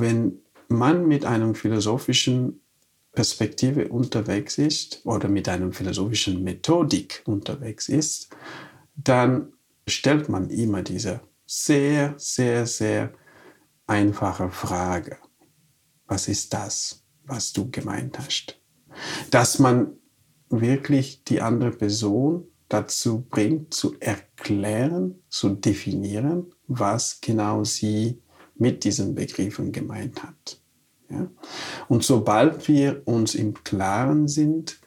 wenn man mit einem philosophischen Perspektive unterwegs ist oder mit einer philosophischen Methodik unterwegs ist, dann stellt man immer diese sehr, sehr, sehr einfache Frage. Was ist das, was du gemeint hast? Dass man wirklich die andere Person dazu bringt, zu erklären, zu definieren, was genau sie mit diesen Begriffen gemeint hat. Ja? Und sobald wir uns im Klaren sind,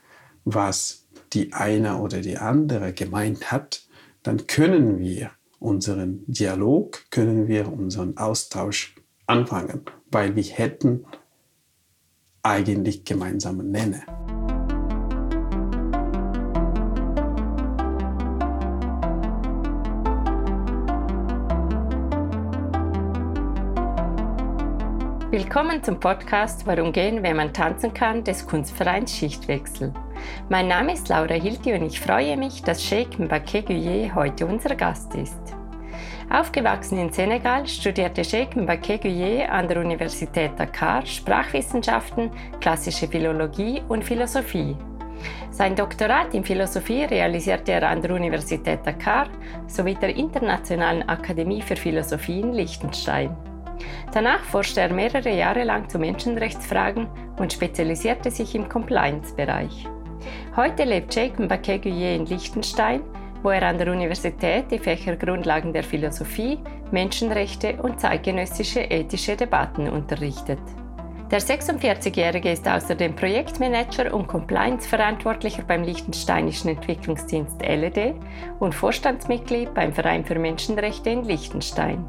was die eine oder die andere gemeint hat, dann können wir unseren Dialog, können wir unseren Austausch anfangen, weil wir hätten eigentlich gemeinsame Nenner. Willkommen zum Podcast Warum gehen, wenn man tanzen kann, des Kunstvereins Schichtwechsel. Mein Name ist Laura Hilti und ich freue mich, dass Sheikh Mbake Guye heute unser Gast ist. Aufgewachsen in Senegal studierte Sheikh Mbake Guye an der Universität Dakar Sprachwissenschaften, klassische Philologie und Philosophie. Sein Doktorat in Philosophie realisierte er an der Universität Dakar sowie der Internationalen Akademie für Philosophie in Liechtenstein. Danach forschte er mehrere Jahre lang zu Menschenrechtsfragen und spezialisierte sich im Compliance-Bereich. Heute lebt Jake Mbakeguye in Liechtenstein, wo er an der Universität die Fächer Grundlagen der Philosophie, Menschenrechte und zeitgenössische ethische Debatten unterrichtet. Der 46-Jährige ist außerdem Projektmanager und Compliance-Verantwortlicher beim Liechtensteinischen Entwicklungsdienst LED und Vorstandsmitglied beim Verein für Menschenrechte in Liechtenstein.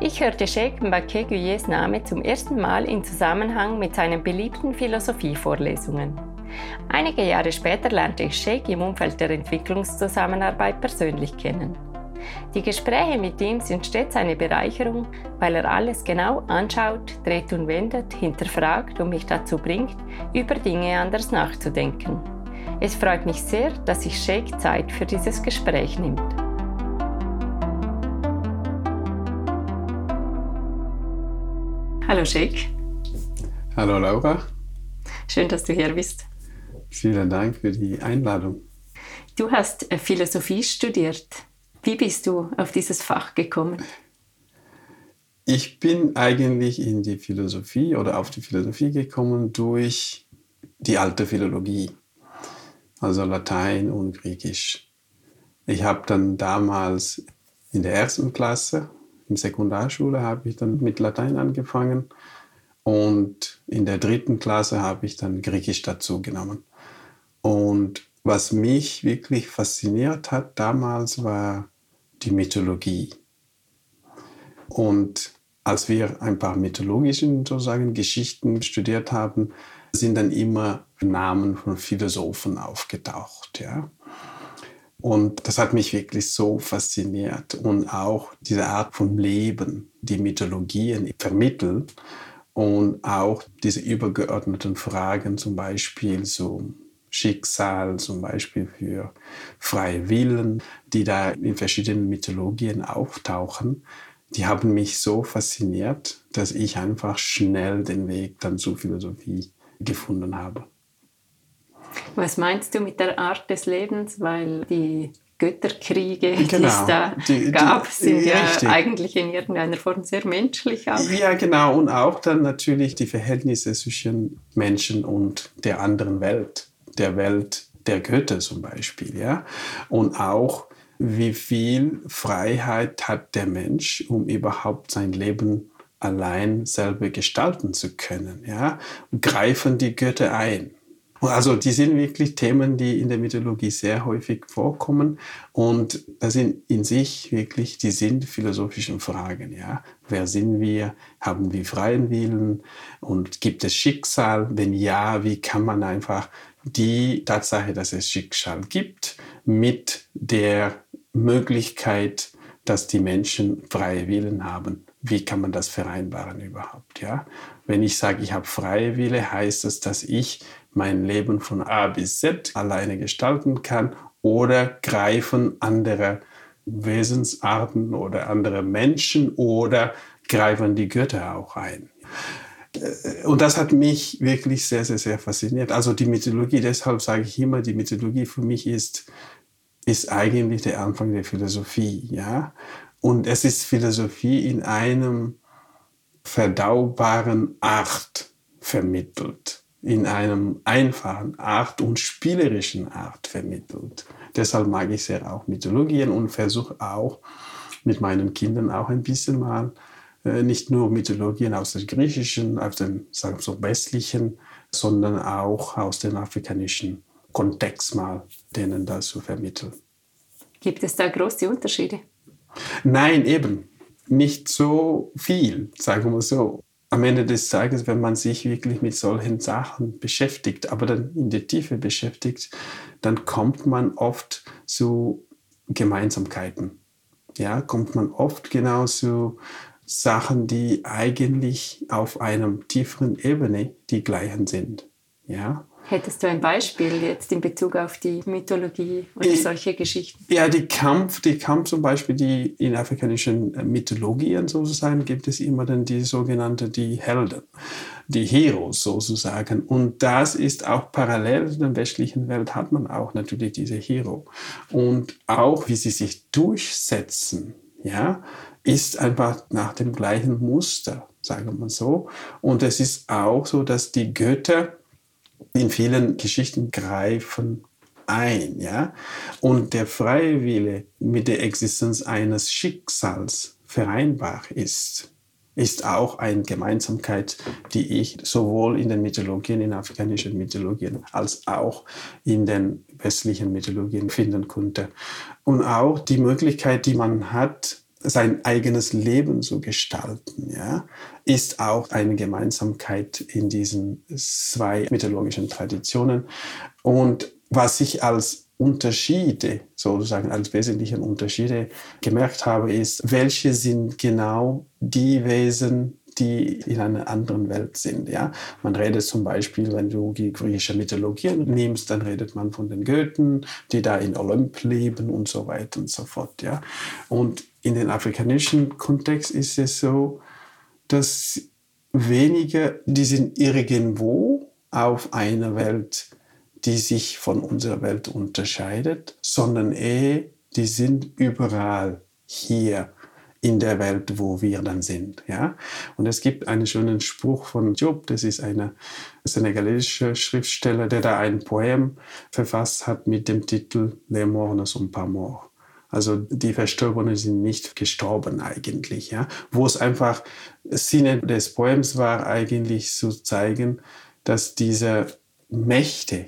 Ich hörte Sheikh Mbake Guyes Name zum ersten Mal in Zusammenhang mit seinen beliebten Philosophievorlesungen. Einige Jahre später lernte ich Sheikh im Umfeld der Entwicklungszusammenarbeit persönlich kennen. Die Gespräche mit ihm sind stets eine Bereicherung, weil er alles genau anschaut, dreht und wendet, hinterfragt und mich dazu bringt, über Dinge anders nachzudenken. Es freut mich sehr, dass sich Sheikh Zeit für dieses Gespräch nimmt. Hallo Sheikh. Hallo Laura. Schön, dass du hier bist. Vielen Dank für die Einladung. Du hast äh, Philosophie studiert. Wie bist du auf dieses Fach gekommen? Ich bin eigentlich in die Philosophie oder auf die Philosophie gekommen durch die alte Philologie, also Latein und Griechisch. Ich habe dann damals in der ersten Klasse in Sekundarschule habe ich dann mit Latein angefangen und in der dritten Klasse habe ich dann Griechisch dazu genommen. Und was mich wirklich fasziniert hat damals war die Mythologie. Und als wir ein paar mythologische sozusagen Geschichten studiert haben, sind dann immer Namen von Philosophen aufgetaucht. Ja? Und das hat mich wirklich so fasziniert. Und auch diese Art von Leben, die Mythologien vermitteln und auch diese übergeordneten Fragen, zum Beispiel so Schicksal, zum Beispiel für freie Willen, die da in verschiedenen Mythologien auftauchen, die haben mich so fasziniert, dass ich einfach schnell den Weg dann zur Philosophie gefunden habe. Was meinst du mit der Art des Lebens? Weil die Götterkriege, genau. die es da die, gab, die, sind ja richtig. eigentlich in irgendeiner Form sehr menschlich. Auch. Ja, genau. Und auch dann natürlich die Verhältnisse zwischen Menschen und der anderen Welt, der Welt der Götter zum Beispiel. Ja? Und auch, wie viel Freiheit hat der Mensch, um überhaupt sein Leben allein selber gestalten zu können. Ja? greifen die Götter ein. Also die sind wirklich Themen, die in der Mythologie sehr häufig vorkommen und das sind in sich wirklich, die sind philosophischen Fragen. Ja? Wer sind wir? Haben wir freien Willen? Und gibt es Schicksal? Wenn ja, wie kann man einfach die Tatsache, dass es Schicksal gibt, mit der Möglichkeit, dass die Menschen freie Willen haben, wie kann man das vereinbaren überhaupt? Ja? Wenn ich sage, ich habe freie Wille, heißt es, dass ich mein Leben von A bis Z alleine gestalten kann oder greifen andere Wesensarten oder andere Menschen oder greifen die Götter auch ein. Äh, und das hat mich wirklich sehr, sehr, sehr fasziniert. Also die Mythologie, deshalb sage ich immer, die Mythologie für mich ist, ist eigentlich der Anfang der Philosophie. Ja? Und es ist Philosophie in einem verdaubaren Art vermittelt, in einem einfachen Art und spielerischen Art vermittelt. Deshalb mag ich sehr auch Mythologien und versuche auch mit meinen Kindern auch ein bisschen mal äh, nicht nur Mythologien aus dem Griechischen, aus dem sagen wir so westlichen, sondern auch aus dem afrikanischen Kontext mal denen das zu vermitteln. Gibt es da große Unterschiede? Nein, eben nicht so viel, sagen wir so. Am Ende des Tages, wenn man sich wirklich mit solchen Sachen beschäftigt, aber dann in der Tiefe beschäftigt, dann kommt man oft zu Gemeinsamkeiten. Ja, kommt man oft genau zu Sachen, die eigentlich auf einer tieferen Ebene die gleichen sind. Ja, Hättest du ein Beispiel jetzt in Bezug auf die Mythologie oder ich, solche Geschichten? Ja, die Kampf, die Kampf zum Beispiel, die in afrikanischen Mythologien sozusagen gibt es immer dann die sogenannten die Helden, die Heroes sozusagen. Und das ist auch parallel zu der westlichen Welt hat man auch natürlich diese Hero. Und auch wie sie sich durchsetzen, ja, ist einfach nach dem gleichen Muster, sagen wir so. Und es ist auch so, dass die Götter in vielen Geschichten greifen ein, ja. Und der freie Wille mit der Existenz eines Schicksals vereinbar ist, ist auch eine Gemeinsamkeit, die ich sowohl in den Mythologien, in afrikanischen Mythologien, als auch in den westlichen Mythologien finden konnte. Und auch die Möglichkeit, die man hat, sein eigenes Leben zu gestalten, ja, ist auch eine Gemeinsamkeit in diesen zwei mythologischen Traditionen. Und was ich als Unterschiede, sozusagen als wesentlichen Unterschiede gemerkt habe, ist, welche sind genau die Wesen, die in einer anderen Welt sind. Ja? Man redet zum Beispiel, wenn du die griechische Mythologie nimmst, dann redet man von den Götten, die da in Olymp leben und so weiter und so fort. Ja? Und in den afrikanischen Kontext ist es so, dass wenige, die sind irgendwo auf einer Welt, die sich von unserer Welt unterscheidet, sondern eher, die sind überall hier in der Welt, wo wir dann sind. Ja? Und es gibt einen schönen Spruch von Job, das ist ein senegalesischer Schriftsteller, der da ein Poem verfasst hat mit dem Titel Les morts ne sont pas morts. Also die Verstorbenen sind nicht gestorben eigentlich, ja. Wo es einfach Sinne des Poems war, eigentlich zu zeigen, dass diese Mächte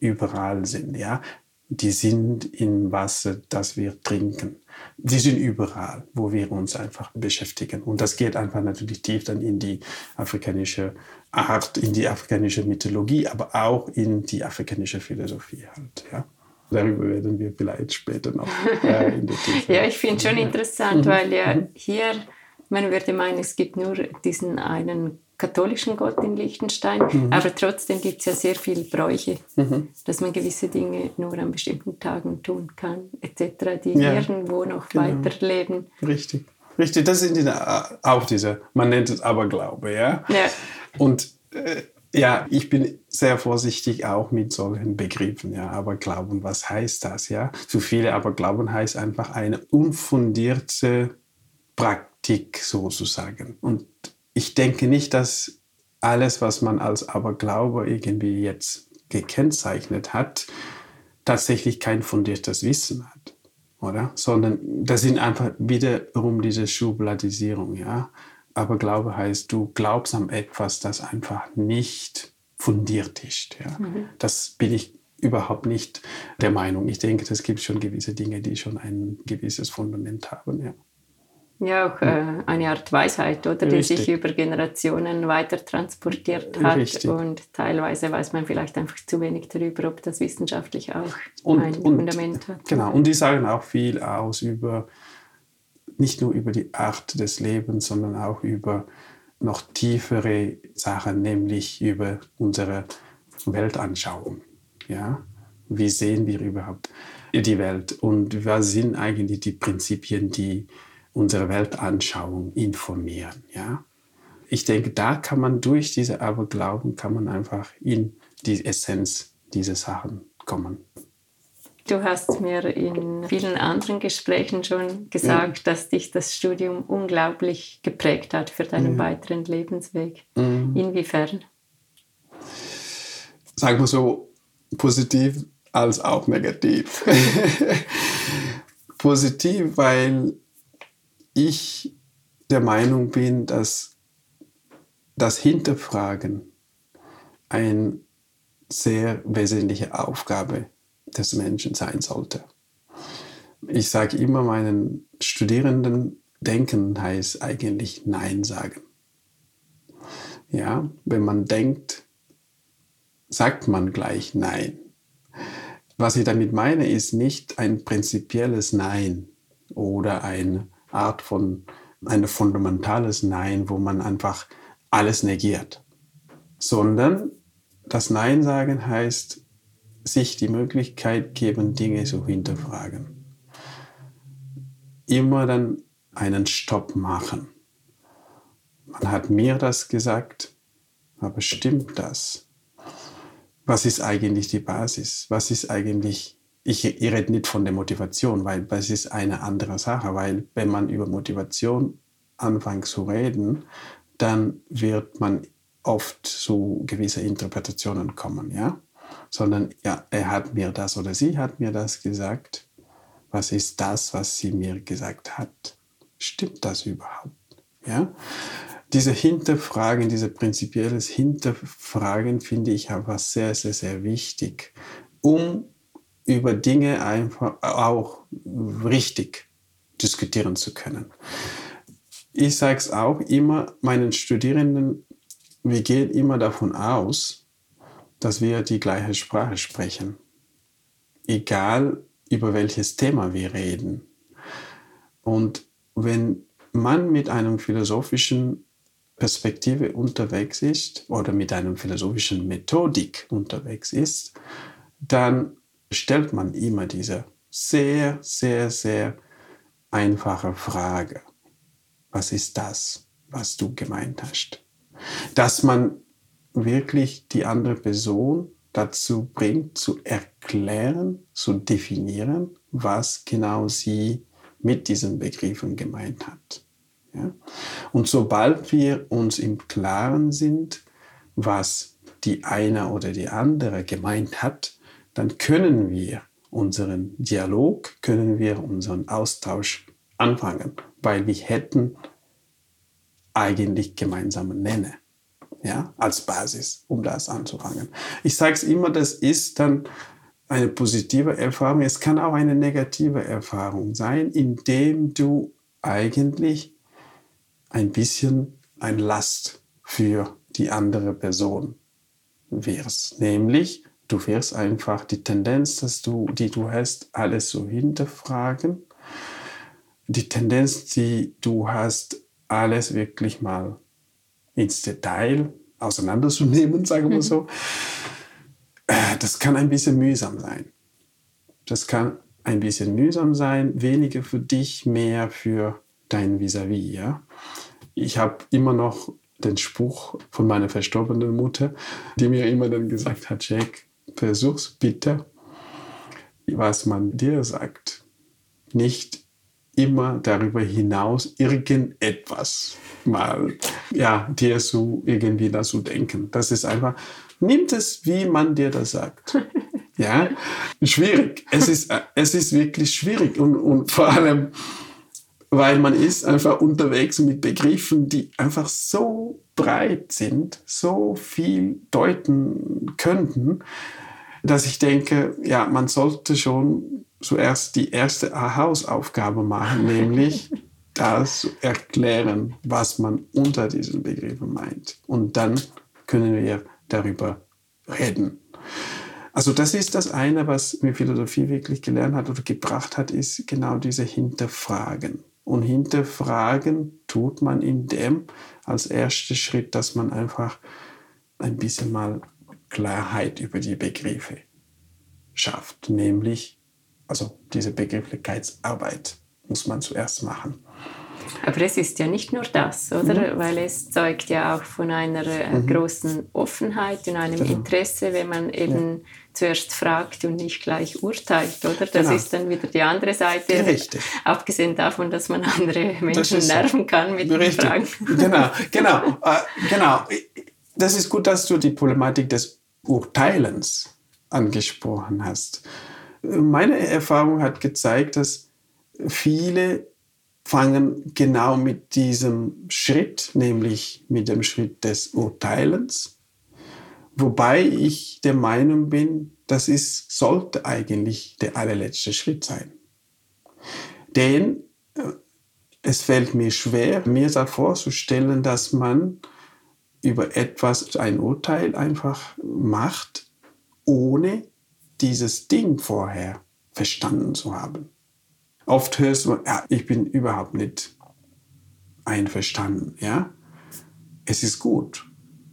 überall sind, ja. Die sind im Wasser, das wir trinken. Die sind überall, wo wir uns einfach beschäftigen. Und das geht einfach natürlich tief dann in die afrikanische Art, in die afrikanische Mythologie, aber auch in die afrikanische Philosophie halt, ja. Darüber werden wir vielleicht später noch äh, in der Tiefe. ja, ich finde es schon interessant, mhm. weil ja mhm. hier, man würde meinen, es gibt nur diesen einen katholischen Gott in Liechtenstein, mhm. aber trotzdem gibt es ja sehr viele Bräuche, mhm. dass man gewisse Dinge nur an bestimmten Tagen tun kann, etc., die ja, irgendwo noch genau. weiterleben. Richtig. Richtig, das sind die, auch diese, man nennt es Aberglaube, ja? ja. Und äh, ja, ich bin sehr vorsichtig auch mit solchen Begriffen. Ja, aber Glauben, was heißt das? Ja, für viele aber Glauben heißt einfach eine unfundierte Praktik sozusagen. Und ich denke nicht, dass alles, was man als Aberglaube irgendwie jetzt gekennzeichnet hat, tatsächlich kein fundiertes Wissen hat, oder? Sondern das sind einfach wiederum diese Schubladisierung, ja. Aber Glaube heißt, du glaubst an etwas, das einfach nicht fundiert ist. Ja. Mhm. Das bin ich überhaupt nicht der Meinung. Ich denke, es gibt schon gewisse Dinge, die schon ein gewisses Fundament haben. Ja. Ja, auch äh, eine Art Weisheit, oder? Die sich über Generationen weiter transportiert hat. Richtig. Und teilweise weiß man vielleicht einfach zu wenig darüber, ob das wissenschaftlich auch und, ein und, Fundament hat. Genau, und die sagen auch viel aus über nicht nur über die Art des Lebens, sondern auch über noch tiefere Sachen, nämlich über unsere Weltanschauung. Ja? Wie sehen wir überhaupt die Welt und was sind eigentlich die Prinzipien, die unsere Weltanschauung informieren. Ja? Ich denke, da kann man durch diese Aberglauben, kann man einfach in die Essenz dieser Sachen kommen. Du hast mir in vielen anderen Gesprächen schon gesagt, ja. dass dich das Studium unglaublich geprägt hat für deinen ja. weiteren Lebensweg. Mhm. Inwiefern? Sagen wir so, positiv als auch negativ. positiv, weil ich der Meinung bin, dass das Hinterfragen eine sehr wesentliche Aufgabe ist des Menschen sein sollte. Ich sage immer meinen Studierenden, denken heißt eigentlich Nein sagen. Ja, wenn man denkt, sagt man gleich Nein. Was ich damit meine, ist nicht ein prinzipielles Nein oder eine Art von ein fundamentales Nein, wo man einfach alles negiert, sondern das Nein sagen heißt, sich die Möglichkeit geben, Dinge zu hinterfragen. Immer dann einen Stopp machen. Man hat mir das gesagt, aber stimmt das? Was ist eigentlich die Basis? Was ist eigentlich, ich, ich rede nicht von der Motivation, weil das ist eine andere Sache, weil wenn man über Motivation anfängt zu reden, dann wird man oft zu gewissen Interpretationen kommen, ja? Sondern ja, er hat mir das oder sie hat mir das gesagt. Was ist das, was sie mir gesagt hat? Stimmt das überhaupt? Ja? Diese Hinterfragen, diese prinzipielles Hinterfragen finde ich einfach sehr, sehr, sehr wichtig, um über Dinge einfach auch richtig diskutieren zu können. Ich sage es auch immer meinen Studierenden, wir gehen immer davon aus, dass wir die gleiche Sprache sprechen. Egal über welches Thema wir reden. Und wenn man mit einem philosophischen Perspektive unterwegs ist oder mit einer philosophischen Methodik unterwegs ist, dann stellt man immer diese sehr, sehr, sehr einfache Frage. Was ist das, was du gemeint hast? Dass man wirklich die andere Person dazu bringt, zu erklären, zu definieren, was genau sie mit diesen Begriffen gemeint hat. Ja? Und sobald wir uns im Klaren sind, was die eine oder die andere gemeint hat, dann können wir unseren Dialog, können wir unseren Austausch anfangen, weil wir hätten eigentlich gemeinsame Nenner ja, als Basis, um das anzufangen. Ich sage es immer, das ist dann eine positive Erfahrung. Es kann auch eine negative Erfahrung sein, indem du eigentlich ein bisschen ein Last für die andere Person wirst. Nämlich, du wirst einfach die Tendenz, dass du, die du hast, alles so hinterfragen. Die Tendenz, die du hast, alles wirklich mal ins Detail auseinanderzunehmen, sagen wir mhm. so, äh, das kann ein bisschen mühsam sein. Das kann ein bisschen mühsam sein, weniger für dich, mehr für dein Vis-à-vis. -vis, ja? Ich habe immer noch den Spruch von meiner verstorbenen Mutter, die mir immer dann gesagt hat, Jack, versuch's bitte, was man dir sagt, nicht immer darüber hinaus irgendetwas mal ja, dir so irgendwie dazu denken. Das ist einfach, nimmt es, wie man dir das sagt. Ja, schwierig. Es ist, es ist wirklich schwierig und, und vor allem, weil man ist einfach unterwegs mit Begriffen, die einfach so breit sind, so viel deuten könnten, dass ich denke, ja, man sollte schon zuerst die erste Hausaufgabe machen, nämlich das erklären, was man unter diesen Begriffen meint. Und dann können wir darüber reden. Also das ist das eine, was mir Philosophie wirklich gelernt hat oder gebracht hat, ist genau diese Hinterfragen. Und hinterfragen tut man in dem als erster Schritt, dass man einfach ein bisschen mal Klarheit über die Begriffe schafft, nämlich also diese Begrifflichkeitsarbeit muss man zuerst machen. Aber es ist ja nicht nur das, oder? Mhm. Weil es zeugt ja auch von einer äh, mhm. großen Offenheit und einem genau. Interesse, wenn man eben ja. zuerst fragt und nicht gleich urteilt, oder? Das genau. ist dann wieder die andere Seite. Richtig. Abgesehen davon, dass man andere Menschen nerven kann mit Richtig. den Fragen. Genau, genau, äh, genau. Das ist gut, dass du die Problematik des Urteilens angesprochen hast. Meine Erfahrung hat gezeigt, dass viele fangen genau mit diesem Schritt, nämlich mit dem Schritt des Urteilens. Wobei ich der Meinung bin, das ist, sollte eigentlich der allerletzte Schritt sein. Denn äh, es fällt mir schwer, mir da vorzustellen, dass man über etwas ein Urteil einfach macht, ohne dieses Ding vorher verstanden zu haben. Oft hörst du, ja, ich bin überhaupt nicht einverstanden, ja. Es ist gut,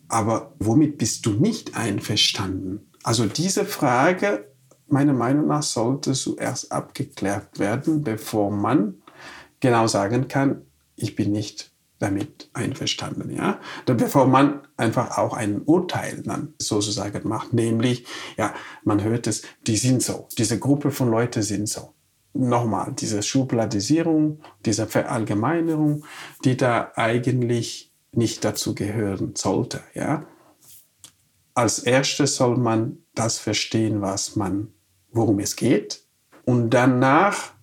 aber womit bist du nicht einverstanden? Also diese Frage, meiner Meinung nach, sollte zuerst abgeklärt werden, bevor man genau sagen kann, ich bin nicht damit einverstanden, ja. Bevor man einfach auch ein Urteil dann sozusagen macht, nämlich, ja, man hört es, die sind so, diese Gruppe von Leuten sind so nochmal diese Schubladisierung, diese Verallgemeinerung, die da eigentlich nicht dazu gehören sollte. Ja? Als erstes soll man das verstehen, was man, worum es geht. Und danach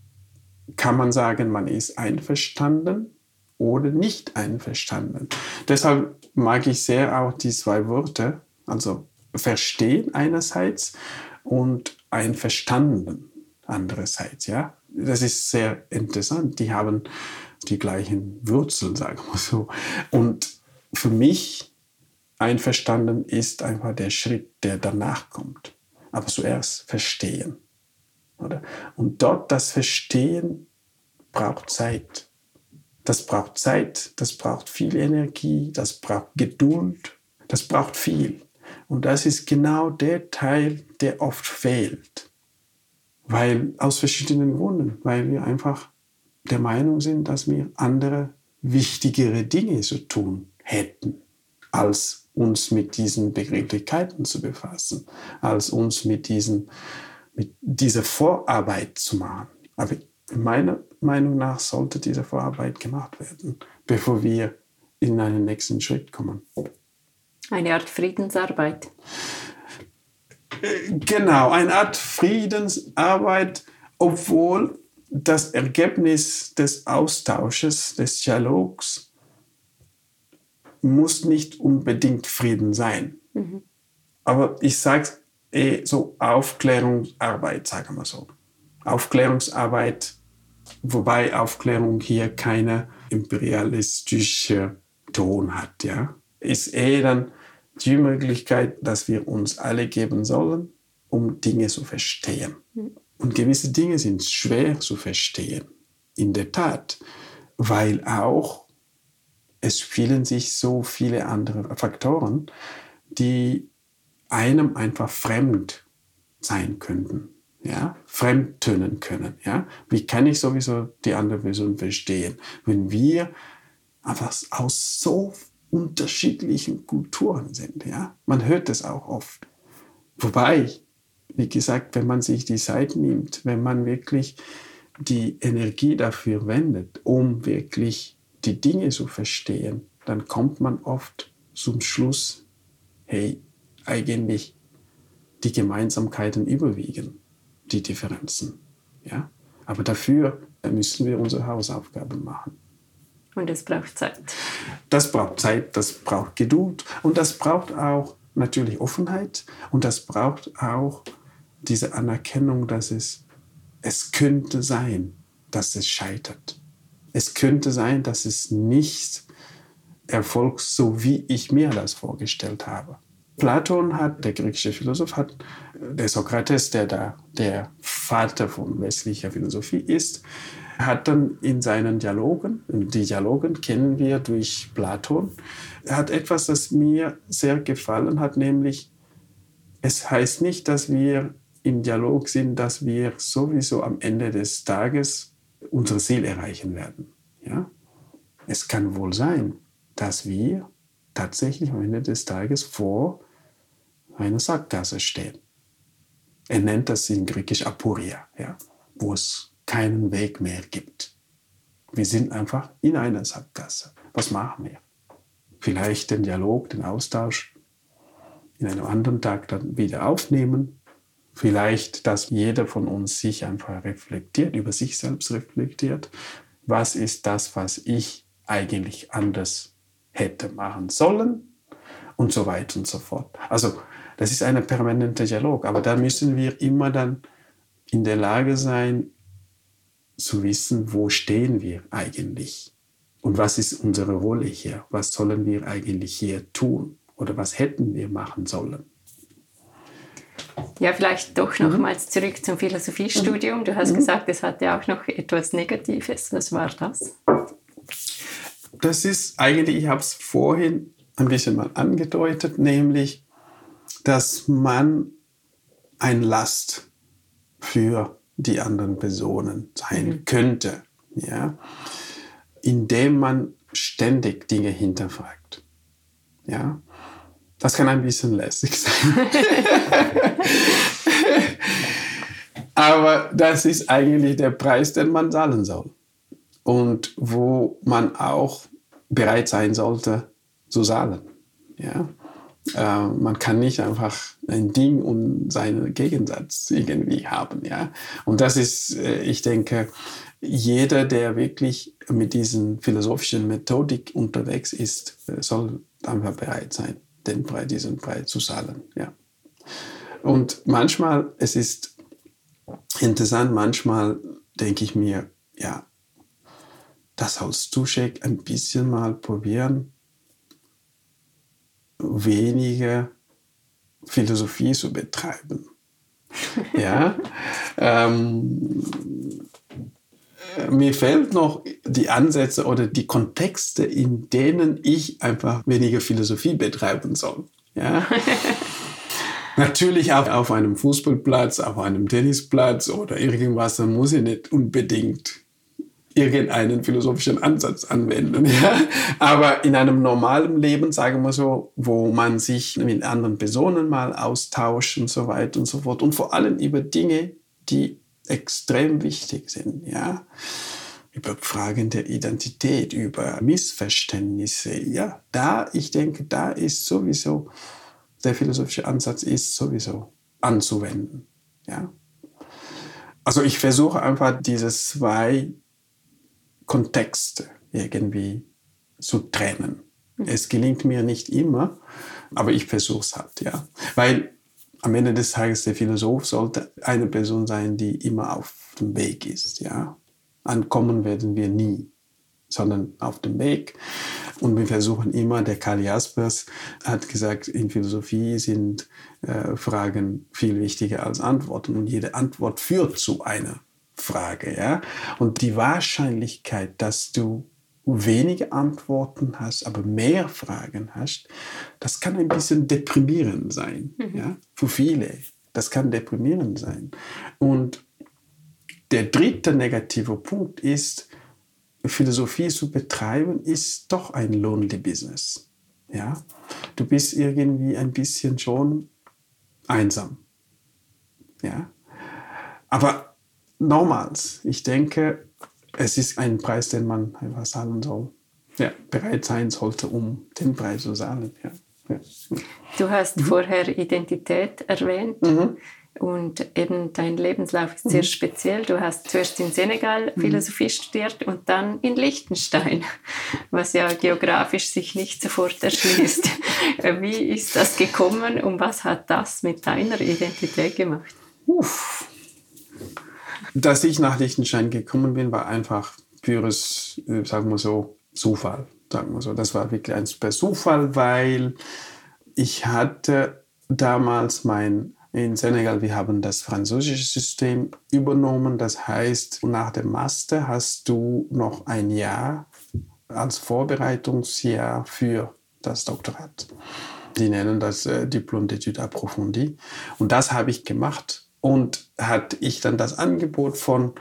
kann man sagen, man ist einverstanden oder nicht einverstanden. Deshalb mag ich sehr auch die zwei Worte, also verstehen einerseits und einverstanden andererseits, ja. Das ist sehr interessant. Die haben die gleichen Wurzeln, sagen wir so. Und für mich einverstanden ist einfach der Schritt, der danach kommt. Aber zuerst verstehen. Oder? Und dort das Verstehen braucht Zeit. Das braucht Zeit, das braucht viel Energie, das braucht Geduld, das braucht viel. Und das ist genau der Teil, der oft fehlt. Weil aus verschiedenen Gründen, weil wir einfach der Meinung sind, dass wir andere wichtigere Dinge zu tun hätten, als uns mit diesen Begrifflichkeiten zu befassen, als uns mit, diesen, mit dieser Vorarbeit zu machen. Aber meiner Meinung nach sollte diese Vorarbeit gemacht werden, bevor wir in einen nächsten Schritt kommen. Eine Art Friedensarbeit. Genau, eine Art Friedensarbeit, obwohl das Ergebnis des Austausches, des Dialogs, muss nicht unbedingt Frieden sein. Mhm. Aber ich sage eh so Aufklärungsarbeit, sagen wir so. Aufklärungsarbeit, wobei Aufklärung hier keine imperialistische Ton hat, ja, ist eh dann die Möglichkeit, dass wir uns alle geben sollen, um Dinge zu verstehen. Mhm. Und gewisse Dinge sind schwer zu verstehen. In der Tat, weil auch es spielen sich so viele andere Faktoren, die einem einfach fremd sein könnten, ja, fremd tönen können, ja. Wie kann ich sowieso die andere Person verstehen, wenn wir einfach aus so unterschiedlichen Kulturen sind. Ja? Man hört es auch oft. Wobei, wie gesagt, wenn man sich die Zeit nimmt, wenn man wirklich die Energie dafür wendet, um wirklich die Dinge zu verstehen, dann kommt man oft zum Schluss, hey, eigentlich die Gemeinsamkeiten überwiegen die Differenzen. Ja? Aber dafür müssen wir unsere Hausaufgaben machen. Und es braucht Zeit. Das braucht Zeit, das braucht Geduld und das braucht auch natürlich Offenheit und das braucht auch diese Anerkennung, dass es, es könnte sein, dass es scheitert. Es könnte sein, dass es nicht erfolgt, so wie ich mir das vorgestellt habe. Platon hat, der griechische Philosoph, hat, der Sokrates, der da der Vater von westlicher Philosophie ist, hat dann in seinen Dialogen, die Dialogen kennen wir durch Platon, hat etwas, das mir sehr gefallen hat, nämlich es heißt nicht, dass wir im Dialog sind, dass wir sowieso am Ende des Tages unser Ziel erreichen werden. Ja? es kann wohl sein, dass wir tatsächlich am Ende des Tages vor einer Sackgasse stehen. Er nennt das in Griechisch Apuria, ja, wo es keinen Weg mehr gibt. Wir sind einfach in einer Sackgasse. Was machen wir? Vielleicht den Dialog, den Austausch in einem anderen Tag dann wieder aufnehmen. Vielleicht, dass jeder von uns sich einfach reflektiert, über sich selbst reflektiert. Was ist das, was ich eigentlich anders hätte machen sollen? Und so weiter und so fort. Also, das ist ein permanenter Dialog. Aber da müssen wir immer dann in der Lage sein, zu wissen, wo stehen wir eigentlich und was ist unsere Rolle hier, was sollen wir eigentlich hier tun oder was hätten wir machen sollen. Ja, vielleicht doch nochmals zurück zum Philosophiestudium. Du hast mhm. gesagt, es hatte auch noch etwas Negatives. Was war das? Das ist eigentlich, ich habe es vorhin ein bisschen mal angedeutet, nämlich, dass man ein Last für die anderen Personen sein mhm. könnte, ja, indem man ständig Dinge hinterfragt. Ja, das kann ein bisschen lästig sein. Aber das ist eigentlich der Preis, den man zahlen soll. Und wo man auch bereit sein sollte zu zahlen. Ja? Äh, man kann nicht einfach ein Ding und seinen Gegensatz irgendwie haben. Ja? Und das ist, äh, ich denke, jeder, der wirklich mit diesen philosophischen Methodik unterwegs ist, äh, soll einfach bereit sein, den Preis, diesen Preis zu zahlen. Ja? Und manchmal, es ist interessant, manchmal denke ich mir, ja, das als Zuschek ein bisschen mal probieren, weniger Philosophie zu betreiben. ja, ähm, mir fehlt noch die Ansätze oder die Kontexte, in denen ich einfach weniger Philosophie betreiben soll. Ja. Natürlich auch auf einem Fußballplatz, auf einem Tennisplatz oder irgendwas, da muss ich nicht unbedingt irgendeinen philosophischen Ansatz anwenden. Ja? Aber in einem normalen Leben, sagen wir so, wo man sich mit anderen Personen mal austauscht und so weiter und so fort und vor allem über Dinge, die extrem wichtig sind, ja, über Fragen der Identität, über Missverständnisse, ja, da, ich denke, da ist sowieso, der philosophische Ansatz ist sowieso anzuwenden, ja. Also ich versuche einfach diese zwei Kontexte irgendwie zu trennen. Mhm. Es gelingt mir nicht immer, aber ich versuche es halt, ja. Weil am Ende des Tages der Philosoph sollte eine Person sein, die immer auf dem Weg ist, ja. Ankommen werden wir nie, sondern auf dem Weg. Und wir versuchen immer, der Karl Jaspers hat gesagt, in Philosophie sind äh, Fragen viel wichtiger als Antworten und jede Antwort führt zu einer Frage. Ja? Und die Wahrscheinlichkeit, dass du wenige Antworten hast, aber mehr Fragen hast, das kann ein bisschen deprimierend sein. Mhm. Ja? Für viele. Das kann deprimierend sein. Und der dritte negative Punkt ist, Philosophie zu betreiben, ist doch ein lonely Business. Ja? Du bist irgendwie ein bisschen schon einsam. Ja? Aber nochmals, ich denke, es ist ein Preis, den man einfach zahlen soll. Ja, bereit sein sollte, um den Preis zu zahlen. Ja. ja. Du hast mhm. vorher Identität erwähnt. Mhm. Und eben dein Lebenslauf ist sehr mhm. speziell. Du hast zuerst in Senegal mhm. Philosophie studiert und dann in Liechtenstein, was ja geografisch sich nicht sofort erschließt. Wie ist das gekommen und was hat das mit deiner Identität gemacht? Uff. Dass ich nach Liechtenstein gekommen bin, war einfach pures, äh, sagen wir so, Zufall. Sagen wir so. Das war wirklich ein super Zufall, weil ich hatte damals mein in Senegal, wir haben das französische System übernommen. Das heißt, nach dem Master hast du noch ein Jahr als Vorbereitungsjahr für das Doktorat. Die nennen das äh, Diplom d'études approfondies. Und das habe ich gemacht und hatte ich dann das Angebot von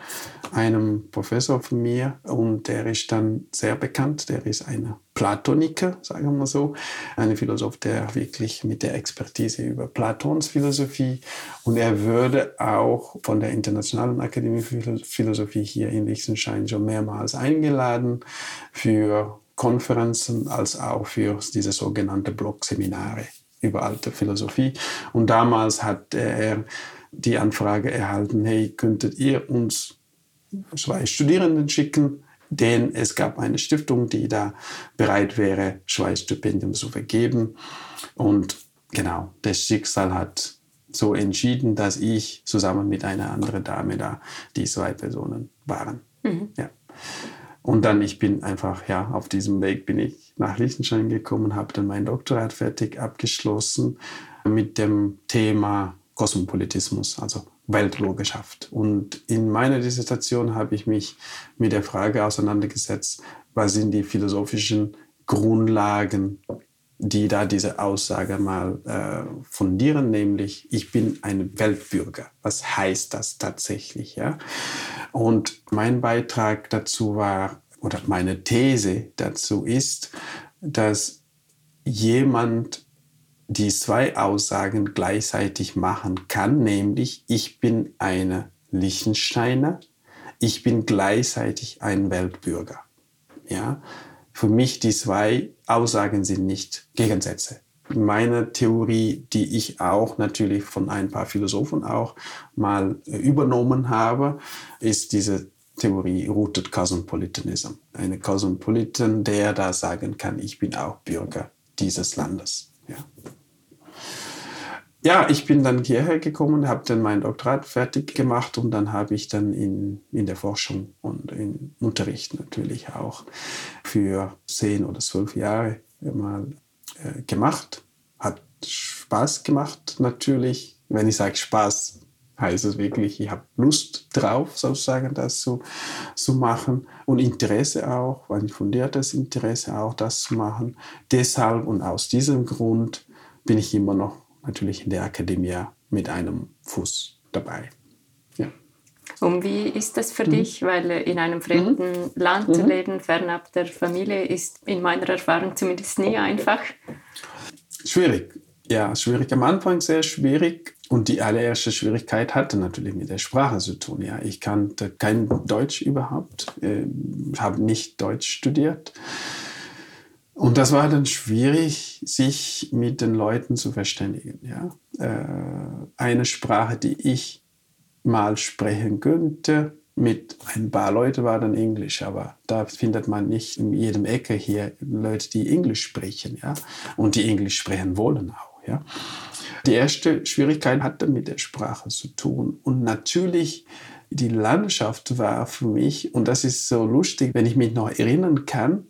einem Professor von mir und der ist dann sehr bekannt, der ist ein Platoniker, sagen wir mal so, ein Philosoph, der wirklich mit der Expertise über Platons Philosophie und er würde auch von der Internationalen Akademie für Philosophie hier in Liechtenstein schon mehrmals eingeladen für Konferenzen als auch für diese sogenannte Blog-Seminare über alte Philosophie. Und damals hat er die Anfrage erhalten, hey, könntet ihr uns zwei Studierenden schicken? Denn es gab eine Stiftung, die da bereit wäre, Schweiz-Stipendium zu vergeben. Und genau, das Schicksal hat so entschieden, dass ich zusammen mit einer anderen Dame da die zwei Personen waren. Mhm. Ja. Und dann, ich bin einfach, ja, auf diesem Weg bin ich nach Liechtenstein gekommen, habe dann mein Doktorat fertig abgeschlossen mit dem Thema Kosmopolitismus, also Weltlogischaft. Und in meiner Dissertation habe ich mich mit der Frage auseinandergesetzt, was sind die philosophischen Grundlagen, die da diese Aussage mal äh, fundieren, nämlich ich bin ein Weltbürger. Was heißt das tatsächlich? Ja? Und mein Beitrag dazu war, oder meine These dazu ist, dass jemand die zwei Aussagen gleichzeitig machen kann, nämlich ich bin eine Liechtensteiner, ich bin gleichzeitig ein Weltbürger. Ja, für mich die zwei Aussagen sind nicht Gegensätze. Meine Theorie, die ich auch natürlich von ein paar Philosophen auch mal übernommen habe, ist diese Theorie Rooted Cosmopolitanism. Eine Cosmopolitan, der da sagen kann, ich bin auch Bürger dieses Landes. Ja ja, ich bin dann hierher gekommen, habe dann mein Doktorat fertig gemacht und dann habe ich dann in, in der Forschung und im Unterricht natürlich auch für zehn oder zwölf Jahre mal äh, gemacht. Hat Spaß gemacht natürlich. Wenn ich sage Spaß, heißt es wirklich, ich habe Lust drauf, sozusagen das zu, zu machen und Interesse auch, ein fundiertes Interesse auch, das zu machen. Deshalb und aus diesem Grund bin ich immer noch natürlich in der Akademie mit einem Fuß dabei. Ja. Und wie ist das für mhm. dich? Weil in einem fremden mhm. Land zu mhm. leben, fernab der Familie, ist in meiner Erfahrung zumindest nie einfach. Schwierig. Ja, schwierig. Am Anfang sehr schwierig. Und die allererste Schwierigkeit hatte natürlich mit der Sprache zu tun. Ja, ich kannte kein Deutsch überhaupt, äh, habe nicht Deutsch studiert. Und das war dann schwierig, sich mit den Leuten zu verständigen. Ja? Äh, eine Sprache, die ich mal sprechen könnte, mit ein paar Leuten war dann Englisch, aber da findet man nicht in jedem Ecke hier Leute, die Englisch sprechen, ja, und die Englisch sprechen wollen auch, ja. Die erste Schwierigkeit hatte mit der Sprache zu tun und natürlich die Landschaft war für mich und das ist so lustig, wenn ich mich noch erinnern kann,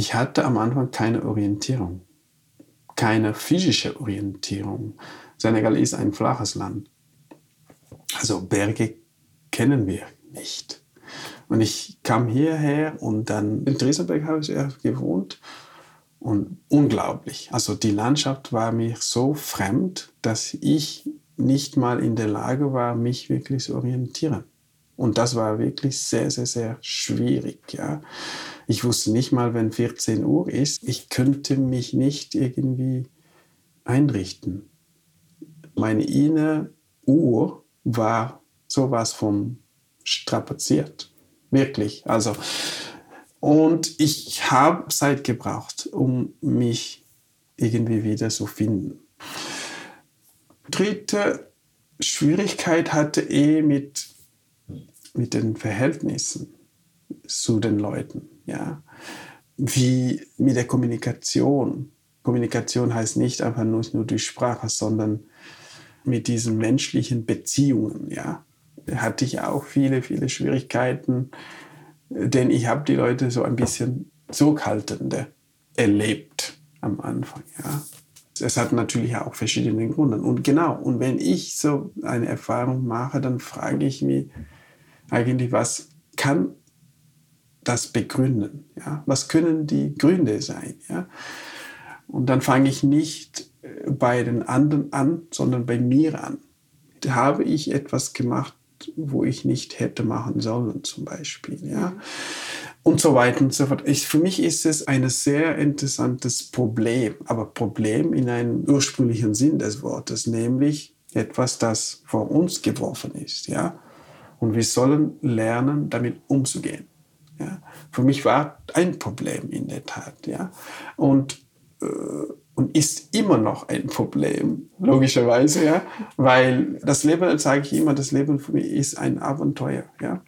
ich hatte am Anfang keine Orientierung, keine physische Orientierung. Senegal ist ein flaches Land. Also Berge kennen wir nicht. Und ich kam hierher und dann in Driesenberg habe ich gewohnt und unglaublich. Also die Landschaft war mir so fremd, dass ich nicht mal in der Lage war, mich wirklich zu orientieren. Und das war wirklich sehr, sehr, sehr schwierig. Ja. Ich wusste nicht mal, wenn 14 Uhr ist, ich könnte mich nicht irgendwie einrichten. Meine innere Uhr war sowas von strapaziert. Wirklich. Also, und ich habe Zeit gebraucht, um mich irgendwie wieder zu finden. Dritte Schwierigkeit hatte eh mit mit den Verhältnissen zu den Leuten. Ja? Wie mit der Kommunikation. Kommunikation heißt nicht einfach nur, nur durch Sprache, sondern mit diesen menschlichen Beziehungen. Ja? Hatte ich auch viele, viele Schwierigkeiten, denn ich habe die Leute so ein bisschen zurückhaltender erlebt am Anfang. Ja? Es hat natürlich auch verschiedene Gründe. Und genau, und wenn ich so eine Erfahrung mache, dann frage ich mich, eigentlich, was kann das begründen? Ja? Was können die Gründe sein? Ja? Und dann fange ich nicht äh, bei den anderen an, sondern bei mir an. habe ich etwas gemacht, wo ich nicht hätte machen sollen, zum Beispiel. Ja? Und so weiter und so fort. Ich, für mich ist es ein sehr interessantes Problem, aber Problem in einem ursprünglichen Sinn des Wortes, nämlich etwas, das vor uns geworfen ist. Ja? Und wir sollen lernen, damit umzugehen. Ja? Für mich war ein Problem in der Tat. Ja? Und, äh, und ist immer noch ein Problem, logischerweise, ja? weil das Leben, sage ich immer, das Leben für mich ist ein Abenteuer. Ja?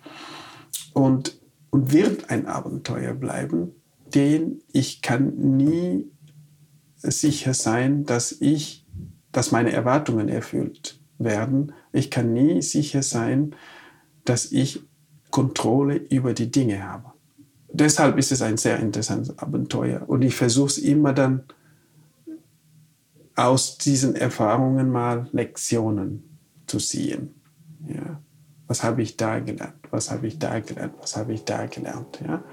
Und, und wird ein Abenteuer bleiben, den ich kann nie sicher sein, dass ich, dass meine Erwartungen erfüllt werden. Ich kann nie sicher sein, dass ich Kontrolle über die Dinge habe. Deshalb ist es ein sehr interessantes Abenteuer. Und ich versuche es immer dann aus diesen Erfahrungen mal Lektionen zu ziehen. Ja. Was habe ich da gelernt? Was habe ich da gelernt? Was habe ich da gelernt? Ja.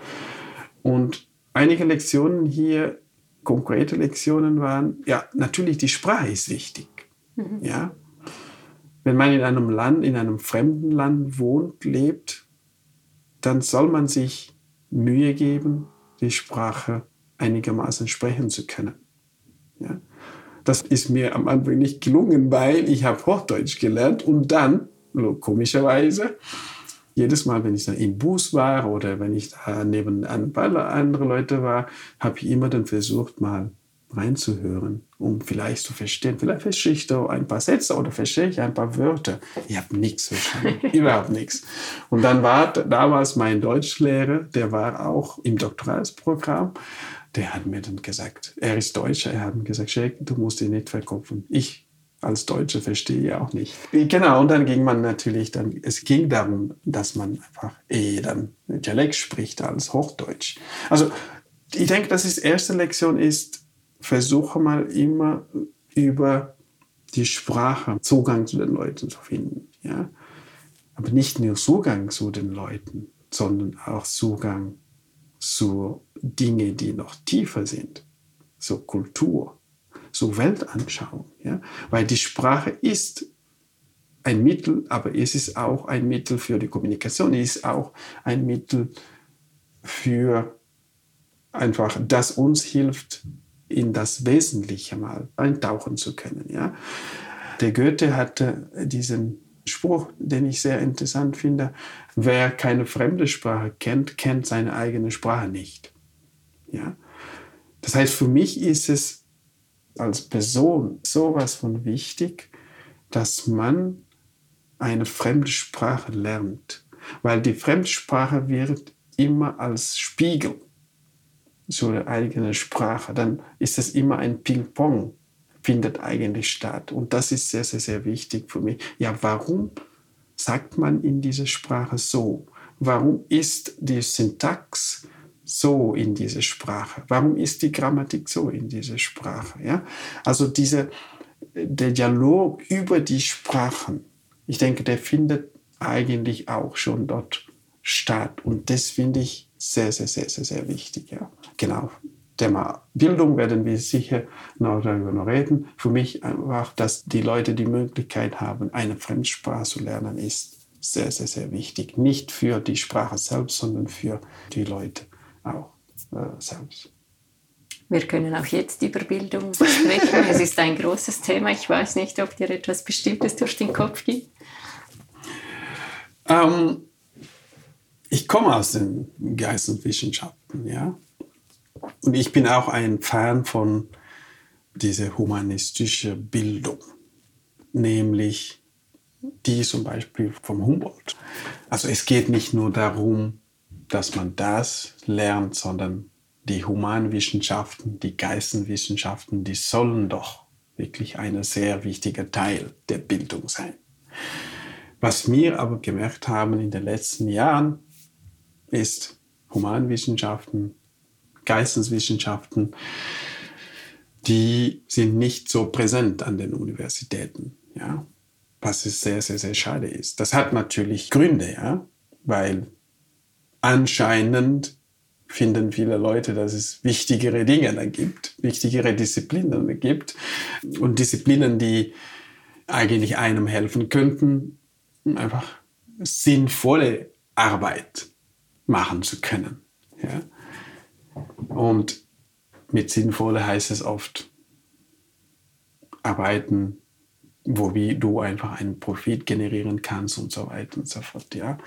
Und einige Lektionen hier, konkrete Lektionen waren, ja, natürlich die Sprache ist wichtig. Mhm. Ja. Wenn man in einem Land, in einem fremden Land wohnt, lebt, dann soll man sich Mühe geben, die Sprache einigermaßen sprechen zu können. Ja? Das ist mir am Anfang nicht gelungen, weil ich habe Hochdeutsch gelernt und dann, komischerweise, jedes Mal, wenn ich dann im Bus war oder wenn ich da neben ein paar andere Leute war, habe ich immer dann versucht, mal reinzuhören, um vielleicht zu verstehen. Vielleicht verstehe ich da ein paar Sätze oder verstehe ich ein paar Wörter. Ich habe nichts verstanden, überhaupt nichts. Und dann war damals mein Deutschlehrer, der war auch im Doktoratsprogramm, der hat mir dann gesagt, er ist Deutscher, er hat mir gesagt, Sheikh, du musst ihn nicht verkopfen. Ich als Deutscher verstehe ja auch nicht. Genau, und dann ging man natürlich dann, es ging darum, dass man einfach eh dann Dialekt spricht als Hochdeutsch. Also ich denke, dass die erste Lektion ist, versuche mal immer über die Sprache Zugang zu den Leuten zu finden. Ja? Aber nicht nur Zugang zu den Leuten, sondern auch Zugang zu Dingen, die noch tiefer sind, so Kultur, so Weltanschauung. Ja? Weil die Sprache ist ein Mittel, aber es ist auch ein Mittel für die Kommunikation, es ist auch ein Mittel für einfach, das uns hilft, in das Wesentliche mal eintauchen zu können. Ja? Der Goethe hatte diesen Spruch, den ich sehr interessant finde, wer keine fremde Sprache kennt, kennt seine eigene Sprache nicht. Ja? Das heißt, für mich ist es als Person sowas von wichtig, dass man eine fremde Sprache lernt, weil die Fremdsprache wird immer als Spiegel so eine eigene Sprache, dann ist es immer ein Ping-Pong, findet eigentlich statt. Und das ist sehr, sehr, sehr wichtig für mich. Ja, warum sagt man in dieser Sprache so? Warum ist die Syntax so in dieser Sprache? Warum ist die Grammatik so in dieser Sprache? Ja? Also diese, der Dialog über die Sprachen, ich denke, der findet eigentlich auch schon dort statt. Und das finde ich sehr, sehr, sehr, sehr, sehr wichtig. Ja. Genau. Thema Bildung werden wir sicher noch darüber reden. Für mich einfach, dass die Leute die Möglichkeit haben, eine Fremdsprache zu lernen, ist sehr, sehr, sehr wichtig. Nicht für die Sprache selbst, sondern für die Leute auch äh, selbst. Wir können auch jetzt über Bildung sprechen. es ist ein großes Thema. Ich weiß nicht, ob dir etwas Bestimmtes durch den Kopf geht. Ähm, ich komme aus den Geisteswissenschaften, ja. Und ich bin auch ein Fan von dieser humanistischen Bildung, nämlich die zum Beispiel vom Humboldt. Also es geht nicht nur darum, dass man das lernt, sondern die Humanwissenschaften, die Geisteswissenschaften, die sollen doch wirklich ein sehr wichtiger Teil der Bildung sein. Was wir aber gemerkt haben in den letzten Jahren, ist Humanwissenschaften, Geisteswissenschaften, die sind nicht so präsent an den Universitäten, ja, was sehr, sehr, sehr schade ist. Das hat natürlich Gründe, ja, weil anscheinend finden viele Leute, dass es wichtigere Dinge da gibt, wichtigere Disziplinen gibt und Disziplinen, die eigentlich einem helfen könnten, einfach sinnvolle Arbeit machen zu können. Ja? Und mit sinnvolle heißt es oft arbeiten, wo wie du einfach einen Profit generieren kannst und so weiter und so fort. Ja?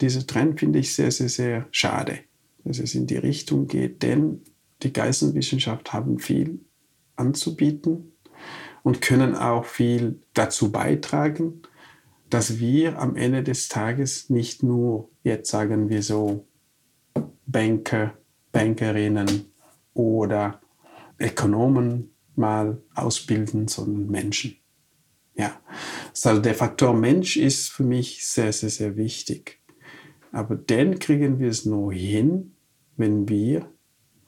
Dieser Trend finde ich sehr, sehr, sehr schade, dass es in die Richtung geht, denn die Geisteswissenschaft haben viel anzubieten und können auch viel dazu beitragen, dass wir am Ende des Tages nicht nur, jetzt sagen wir so, Banker, Bankerinnen oder Ökonomen mal ausbilden, sondern Menschen. Ja, also der Faktor Mensch ist für mich sehr, sehr, sehr wichtig. Aber dann kriegen wir es nur hin, wenn wir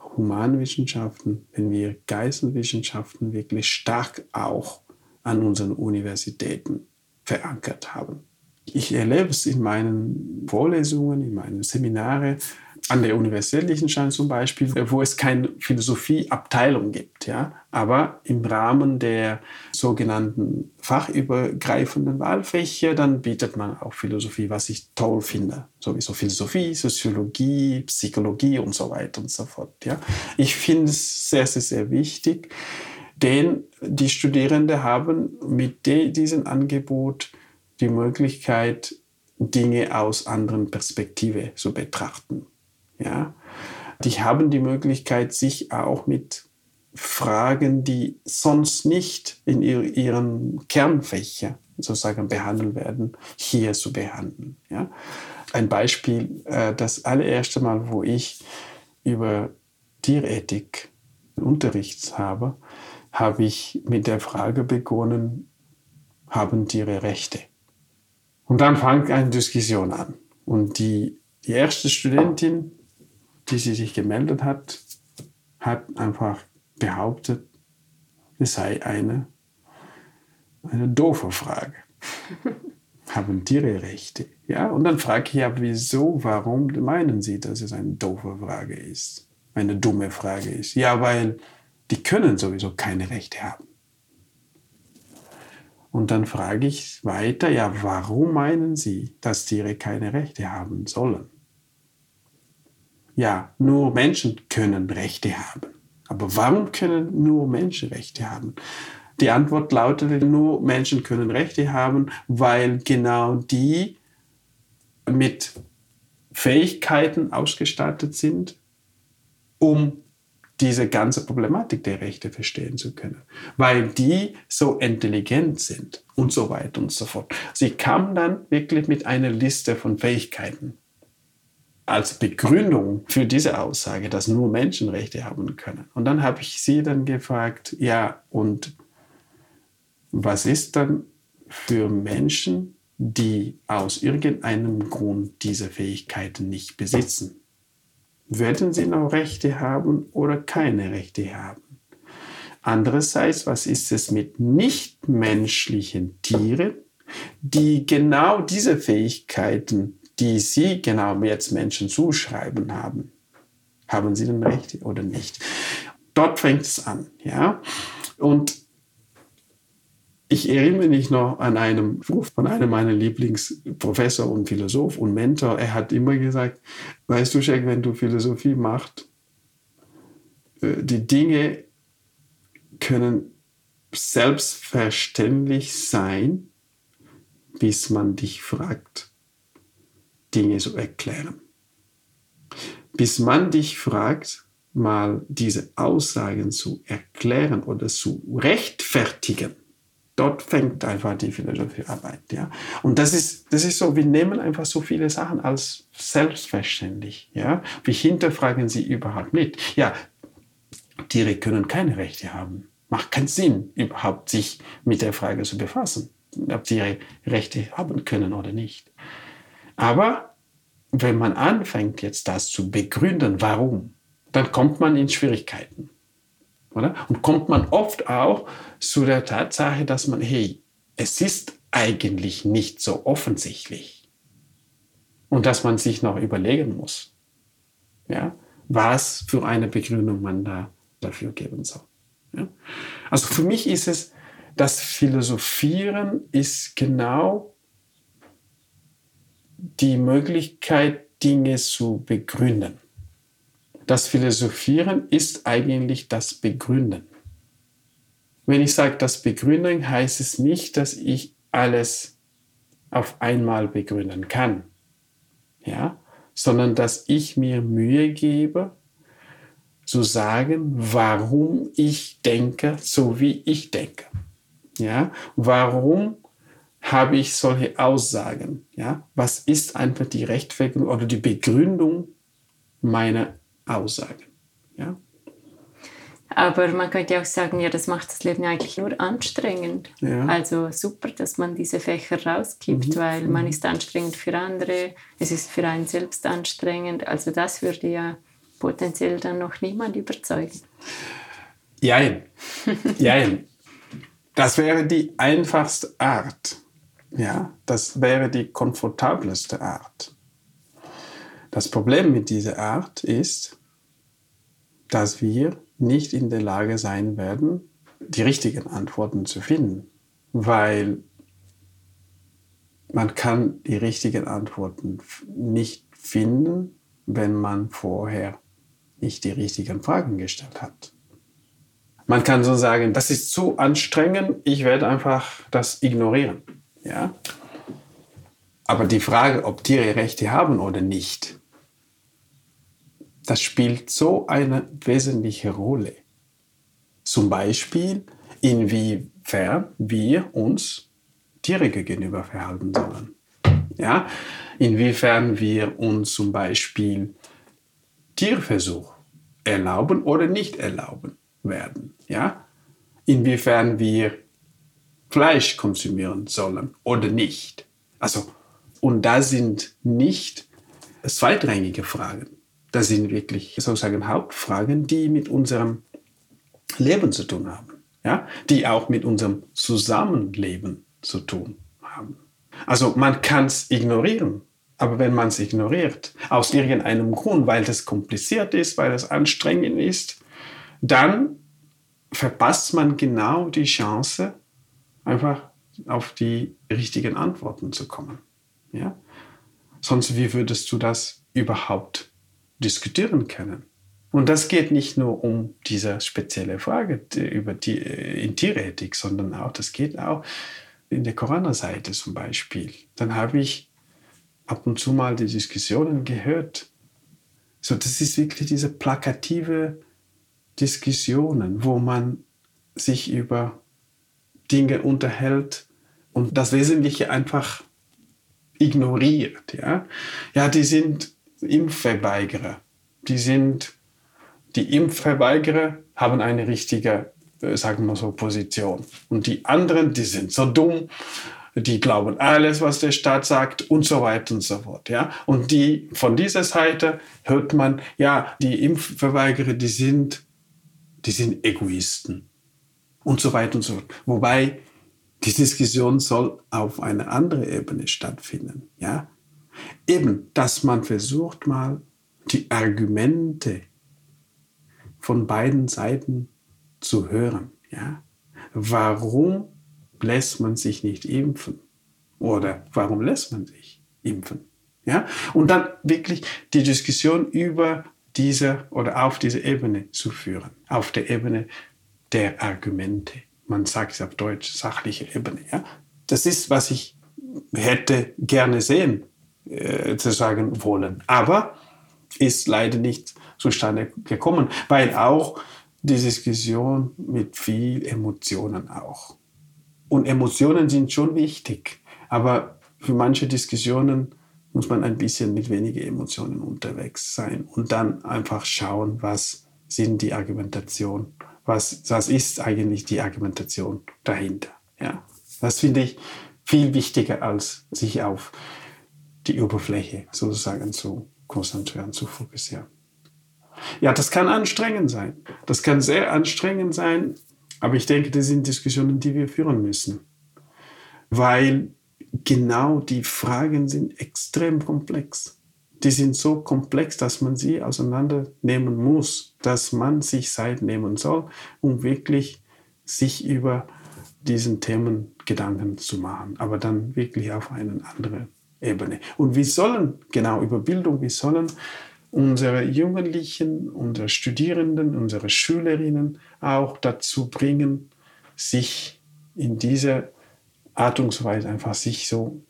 Humanwissenschaften, wenn wir Geisteswissenschaften wirklich stark auch an unseren Universitäten verankert haben. Ich erlebe es in meinen Vorlesungen, in meinen Seminaren, an der Universalwissenschaft zum Beispiel, wo es keine Philosophieabteilung gibt, ja, aber im Rahmen der sogenannten fachübergreifenden Wahlfächer, dann bietet man auch Philosophie, was ich toll finde, sowieso Philosophie, Soziologie, Psychologie und so weiter und so fort, ja. Ich finde es sehr, sehr, sehr wichtig, denn die Studierenden haben mit diesem Angebot die Möglichkeit, Dinge aus anderen Perspektiven zu betrachten. Ja? Die haben die Möglichkeit, sich auch mit Fragen, die sonst nicht in ihren Kernfächer sozusagen behandelt werden, hier zu behandeln. Ja? Ein Beispiel, äh, das allererste Mal, wo ich über Tierethik Unterricht habe, habe ich mit der Frage begonnen, haben Tiere Rechte? Und dann fang eine Diskussion an. Und die, die erste Studentin die sie sich gemeldet hat, hat einfach behauptet, es sei eine, eine doofe Frage. Haben Tiere Rechte? Ja, und dann frage ich ja, wieso, warum meinen Sie, dass es eine doofe Frage ist? Eine dumme Frage ist. Ja, weil die können sowieso keine Rechte haben. Und dann frage ich weiter, ja, warum meinen Sie, dass Tiere keine Rechte haben sollen? ja, nur Menschen können Rechte haben. Aber warum können nur Menschen Rechte haben? Die Antwort lautete, nur Menschen können Rechte haben, weil genau die mit Fähigkeiten ausgestattet sind, um diese ganze Problematik der Rechte verstehen zu können, weil die so intelligent sind und so weiter und so fort. Sie kam dann wirklich mit einer Liste von Fähigkeiten als Begründung für diese Aussage, dass nur Menschen Rechte haben können. Und dann habe ich sie dann gefragt, ja, und was ist dann für Menschen, die aus irgendeinem Grund diese Fähigkeiten nicht besitzen? Werden sie noch Rechte haben oder keine Rechte haben? Andererseits, was ist es mit nichtmenschlichen Tieren, die genau diese Fähigkeiten die Sie genau jetzt Menschen zuschreiben haben. Haben sie denn recht oder nicht? Dort fängt es an, ja. Und ich erinnere mich noch an einen Ruf von einem meiner Lieblingsprofessor und Philosoph und Mentor. Er hat immer gesagt, weißt du, Jack, wenn du Philosophie machst, äh, die Dinge können selbstverständlich sein, bis man dich fragt, Dinge zu erklären. Bis man dich fragt, mal diese Aussagen zu erklären oder zu rechtfertigen, dort fängt einfach die Philosophiearbeit. Ja? Und das ist, das ist so, wir nehmen einfach so viele Sachen als selbstverständlich. Ja? Wir hinterfragen sie überhaupt nicht. Ja, Tiere können keine Rechte haben. Macht keinen Sinn, überhaupt sich mit der Frage zu befassen, ob Tiere Rechte haben können oder nicht. Aber wenn man anfängt, jetzt das zu begründen, warum, dann kommt man in Schwierigkeiten. Oder? Und kommt man oft auch zu der Tatsache, dass man, hey, es ist eigentlich nicht so offensichtlich. Und dass man sich noch überlegen muss, ja, was für eine Begründung man da dafür geben soll. Ja? Also für mich ist es das Philosophieren ist genau die Möglichkeit, Dinge zu begründen. Das Philosophieren ist eigentlich das Begründen. Wenn ich sage, das Begründen, heißt es nicht, dass ich alles auf einmal begründen kann, ja, sondern dass ich mir Mühe gebe, zu sagen, warum ich denke, so wie ich denke. Ja, warum habe ich solche Aussagen? Ja, was ist einfach die Rechtfertigung oder die Begründung meiner Aussagen? Ja. Aber man könnte auch sagen, ja, das macht das Leben eigentlich nur anstrengend. Ja. Also super, dass man diese Fächer rausgibt, mhm. weil man mhm. ist anstrengend für andere, es ist für einen selbst anstrengend. Also das würde ja potenziell dann noch niemand überzeugen. Jein. Jein. Das wäre die einfachste Art. Ja, das wäre die komfortabelste Art. Das Problem mit dieser Art ist, dass wir nicht in der Lage sein werden, die richtigen Antworten zu finden, weil man kann die richtigen Antworten nicht finden, wenn man vorher nicht die richtigen Fragen gestellt hat. Man kann so sagen, das ist zu anstrengend, ich werde einfach das ignorieren. Ja? Aber die Frage, ob Tiere Rechte haben oder nicht, das spielt so eine wesentliche Rolle. Zum Beispiel, inwiefern wir uns Tiere gegenüber verhalten sollen. Ja? Inwiefern wir uns zum Beispiel Tierversuch erlauben oder nicht erlauben werden. Ja? Inwiefern wir Fleisch konsumieren sollen oder nicht. Also, und da sind nicht zweitrangige Fragen. Das sind wirklich sozusagen Hauptfragen, die mit unserem Leben zu tun haben. Ja? Die auch mit unserem Zusammenleben zu tun haben. Also man kann es ignorieren, aber wenn man es ignoriert, aus irgendeinem Grund, weil das kompliziert ist, weil es anstrengend ist, dann verpasst man genau die Chance, einfach auf die richtigen Antworten zu kommen. Ja? Sonst, wie würdest du das überhaupt diskutieren können? Und das geht nicht nur um diese spezielle Frage über die, äh, in Tierethik, sondern auch, das geht auch in der Koraner-Seite zum Beispiel. Dann habe ich ab und zu mal die Diskussionen gehört. So, das ist wirklich diese plakative Diskussionen, wo man sich über Dinge unterhält und das Wesentliche einfach ignoriert. Ja, ja die sind Impfverweigerer. Die sind die Impfverweigerer haben eine richtige, äh, sagen wir so, Position. Und die anderen, die sind so dumm, die glauben alles, was der Staat sagt und so weiter und so fort. Ja? Und die, von dieser Seite hört man, ja, die Impfverweigerer, die sind, die sind Egoisten und so weiter und so fort. Wobei die Diskussion soll auf einer anderen Ebene stattfinden. Ja? Eben, dass man versucht mal die Argumente von beiden Seiten zu hören. Ja? Warum lässt man sich nicht impfen? Oder warum lässt man sich impfen? Ja? Und dann wirklich die Diskussion über diese oder auf diese Ebene zu führen, auf der Ebene der Argumente. Man sagt es auf Deutsch, sachliche Ebene. Ja? Das ist, was ich hätte gerne sehen, äh, zu sagen wollen. Aber ist leider nicht zustande gekommen, weil auch die Diskussion mit viel Emotionen auch. Und Emotionen sind schon wichtig, aber für manche Diskussionen muss man ein bisschen mit weniger Emotionen unterwegs sein und dann einfach schauen, was sind die Argumentation, was, was ist eigentlich die Argumentation dahinter. Ja, das finde ich viel wichtiger, als sich auf die Oberfläche sozusagen zu konzentrieren, zu fokussieren. Ja, das kann anstrengend sein. Das kann sehr anstrengend sein, aber ich denke, das sind Diskussionen, die wir führen müssen. Weil genau die Fragen sind extrem komplex. Die sind so komplex, dass man sie auseinandernehmen muss, dass man sich Zeit nehmen soll, um wirklich sich über diesen Themen Gedanken zu machen, aber dann wirklich auf eine andere Ebene. Und wir sollen, genau über Bildung, wir sollen unsere Jugendlichen, unsere Studierenden, unsere Schülerinnen auch dazu bringen, sich in dieser Art und Weise einfach sich so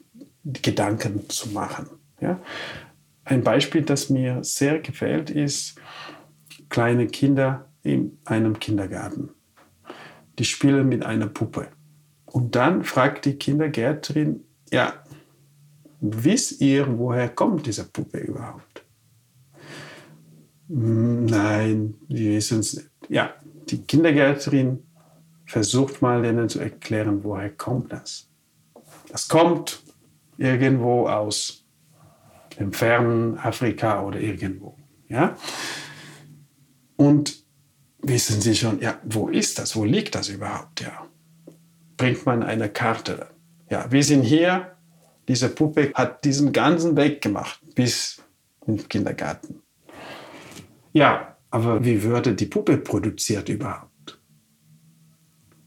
Gedanken zu machen. Ja? Ein Beispiel, das mir sehr gefällt, ist kleine Kinder in einem Kindergarten. Die spielen mit einer Puppe. Und dann fragt die Kindergärtnerin, ja, wisst ihr, woher kommt diese Puppe überhaupt? Nein, wir wissen es nicht. Ja, die Kindergärtnerin versucht mal denen zu erklären, woher kommt das. Das kommt irgendwo aus dem fernen Afrika oder irgendwo. Ja? Und wissen Sie schon, ja, wo ist das? Wo liegt das überhaupt? Ja. Bringt man eine Karte. Ja, wir sind hier. Diese Puppe hat diesen ganzen Weg gemacht bis in Kindergarten. Ja, aber wie würde die Puppe produziert überhaupt?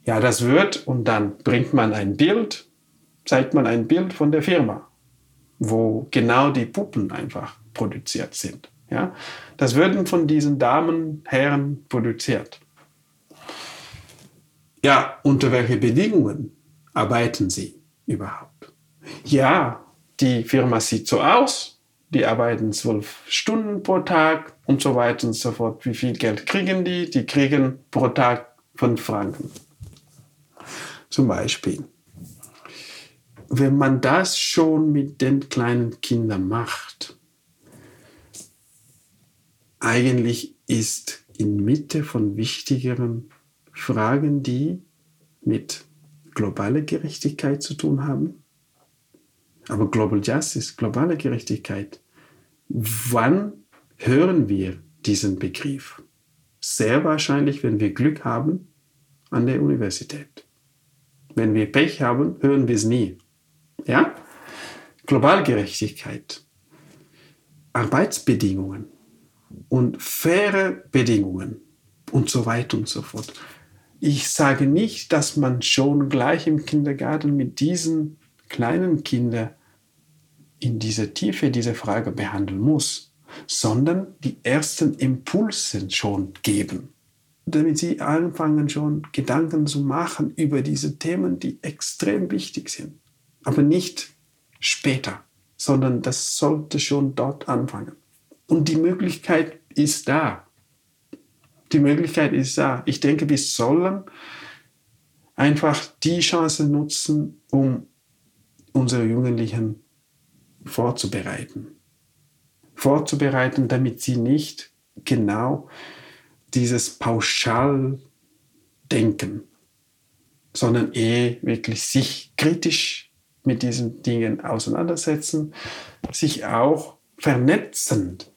Ja, das wird und dann bringt man ein Bild, zeigt man ein Bild von der Firma, wo genau die Puppen einfach produziert sind. Ja? Das würden von diesen Damen, Herren produziert. Ja, unter welchen Bedingungen arbeiten sie überhaupt? Ja, die Firma sieht so aus, die arbeiten zwölf Stunden pro Tag und so weiter und so fort. Wie viel Geld kriegen die? Die kriegen pro Tag fünf Franken. Zum Beispiel. Wenn man das schon mit den kleinen Kindern macht, eigentlich ist inmitten von wichtigeren Fragen, die mit globaler Gerechtigkeit zu tun haben, aber Global Justice, globale Gerechtigkeit, wann hören wir diesen Begriff? Sehr wahrscheinlich, wenn wir Glück haben an der Universität. Wenn wir Pech haben, hören wir es nie. Ja? Globalgerechtigkeit, Arbeitsbedingungen und faire Bedingungen und so weiter und so fort. Ich sage nicht, dass man schon gleich im Kindergarten mit diesen kleinen Kindern in dieser Tiefe diese Frage behandeln muss, sondern die ersten Impulse schon geben, damit sie anfangen schon Gedanken zu machen über diese Themen, die extrem wichtig sind. Aber nicht später, sondern das sollte schon dort anfangen. Und die Möglichkeit ist da. Die Möglichkeit ist da. Ich denke, wir sollen einfach die Chance nutzen, um unsere Jugendlichen vorzubereiten. Vorzubereiten, damit sie nicht genau dieses pauschal denken, sondern eh wirklich sich kritisch mit diesen Dingen auseinandersetzen, sich auch vernetzend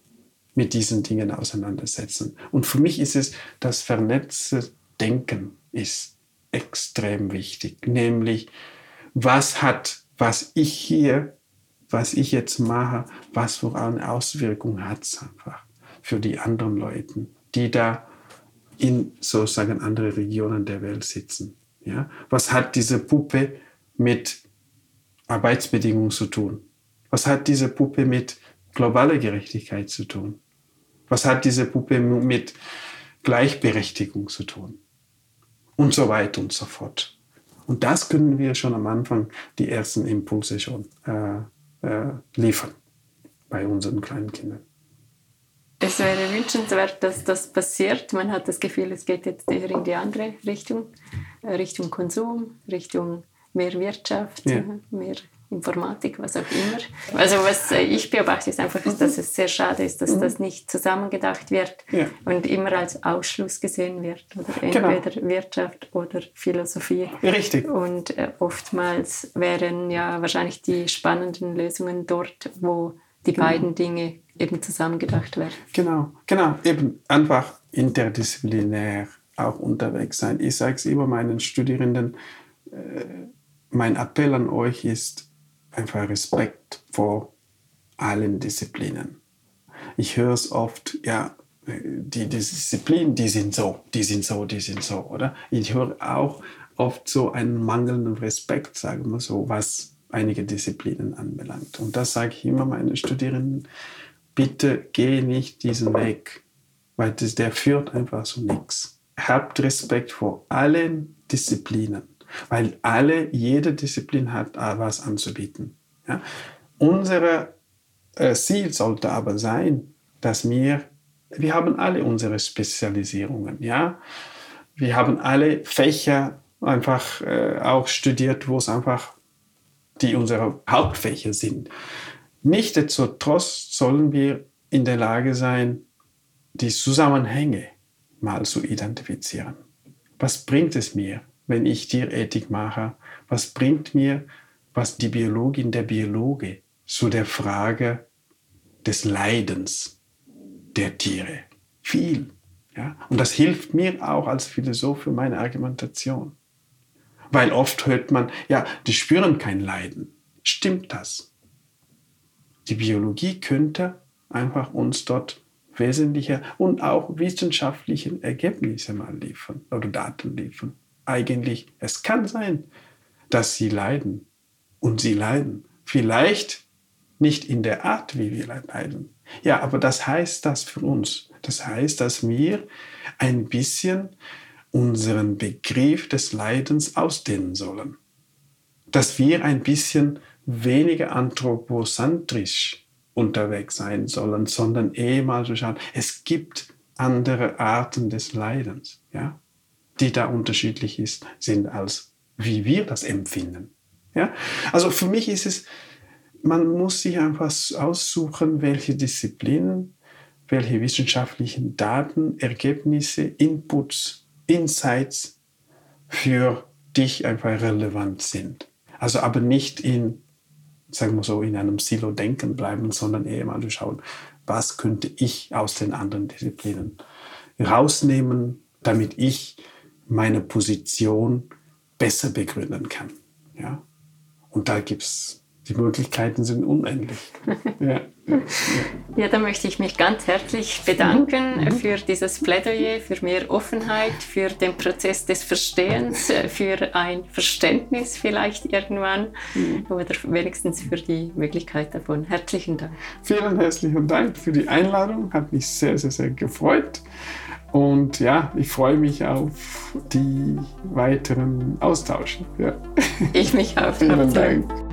mit diesen Dingen auseinandersetzen. Und für mich ist es, das vernetzte Denken ist extrem wichtig, nämlich was hat, was ich hier was ich jetzt mache, was für eine Auswirkung hat es einfach für die anderen Leute, die da in sozusagen andere Regionen der Welt sitzen. Ja? Was hat diese Puppe mit Arbeitsbedingungen zu tun? Was hat diese Puppe mit globaler Gerechtigkeit zu tun? Was hat diese Puppe mit Gleichberechtigung zu tun? Und so weiter und so fort. Und das können wir schon am Anfang, die ersten Impulse schon äh, äh, liefern bei unseren kleinen Kindern. Es wäre wünschenswert, dass das passiert. Man hat das Gefühl, es geht jetzt eher in die andere Richtung, äh, Richtung Konsum, Richtung mehr Wirtschaft, ja. mehr Informatik, was auch immer. Also was ich beobachte, ist einfach, dass es sehr schade ist, dass mhm. das nicht zusammengedacht wird ja. und immer als Ausschluss gesehen wird. Oder genau. entweder genau. Wirtschaft oder Philosophie. Richtig. Und äh, oftmals wären ja wahrscheinlich die spannenden Lösungen dort, wo die genau. beiden Dinge eben zusammengedacht werden. Genau, genau. Eben einfach interdisziplinär auch unterwegs sein. Ich sage es immer meinen Studierenden, äh, mein Appell an euch ist, einfach Respekt vor allen Disziplinen. Ich höre es oft, ja, die Disziplinen, die sind so, die sind so, die sind so, oder? Ich höre auch oft so einen mangelnden Respekt, sagen wir so, was einige Disziplinen anbelangt. Und das sage ich immer meinen Studierenden, bitte geh nicht diesen Weg, weil das, der führt einfach zu nichts. Habt Respekt vor allen Disziplinen, weil alle, jede Disziplin hat was anzubieten. Ja? Unser äh, Ziel sollte aber sein, dass wir, wir haben alle unsere Spezialisierungen, ja. Wir haben alle Fächer einfach äh, auch studiert, wo es einfach die unsere Hauptfächer sind. Nichtsdestotrotz sollen wir in der Lage sein, die Zusammenhänge mal zu identifizieren. Was bringt es mir, wenn ich Tierethik mache? Was bringt mir, was die Biologin, der Biologe zu der Frage des Leidens der Tiere? Viel. Ja? Und das hilft mir auch als Philosoph für meine Argumentation. Weil oft hört man, ja, die spüren kein Leiden. Stimmt das? Die Biologie könnte einfach uns dort wesentliche und auch wissenschaftliche Ergebnisse mal liefern oder Daten liefern. Eigentlich, es kann sein, dass sie leiden. Und sie leiden. Vielleicht nicht in der Art, wie wir leiden. Ja, aber das heißt das für uns. Das heißt, dass wir ein bisschen unseren Begriff des Leidens ausdehnen sollen. Dass wir ein bisschen weniger anthropozentrisch unterwegs sein sollen, sondern eher mal zu schauen, es gibt andere Arten des Leidens, ja, die da unterschiedlich ist, sind als wie wir das empfinden. Ja? Also für mich ist es, man muss sich einfach aussuchen, welche Disziplinen, welche wissenschaftlichen Daten, Ergebnisse, Inputs Insights für dich einfach relevant sind. Also aber nicht in, sagen wir so, in einem Silo-Denken bleiben, sondern eher mal schauen, was könnte ich aus den anderen Disziplinen rausnehmen, damit ich meine Position besser begründen kann. Ja? Und da gibt es die Möglichkeiten sind unendlich. ja. ja, da möchte ich mich ganz herzlich bedanken mhm. für dieses Plädoyer, für mehr Offenheit, für den Prozess des Verstehens, äh, für ein Verständnis vielleicht irgendwann mhm. oder wenigstens für die Möglichkeit davon. Herzlichen Dank. Vielen herzlichen Dank für die Einladung, hat mich sehr, sehr, sehr gefreut. Und ja, ich freue mich auf die weiteren Austausche. Ja. Ich mich auch. Vielen Dank.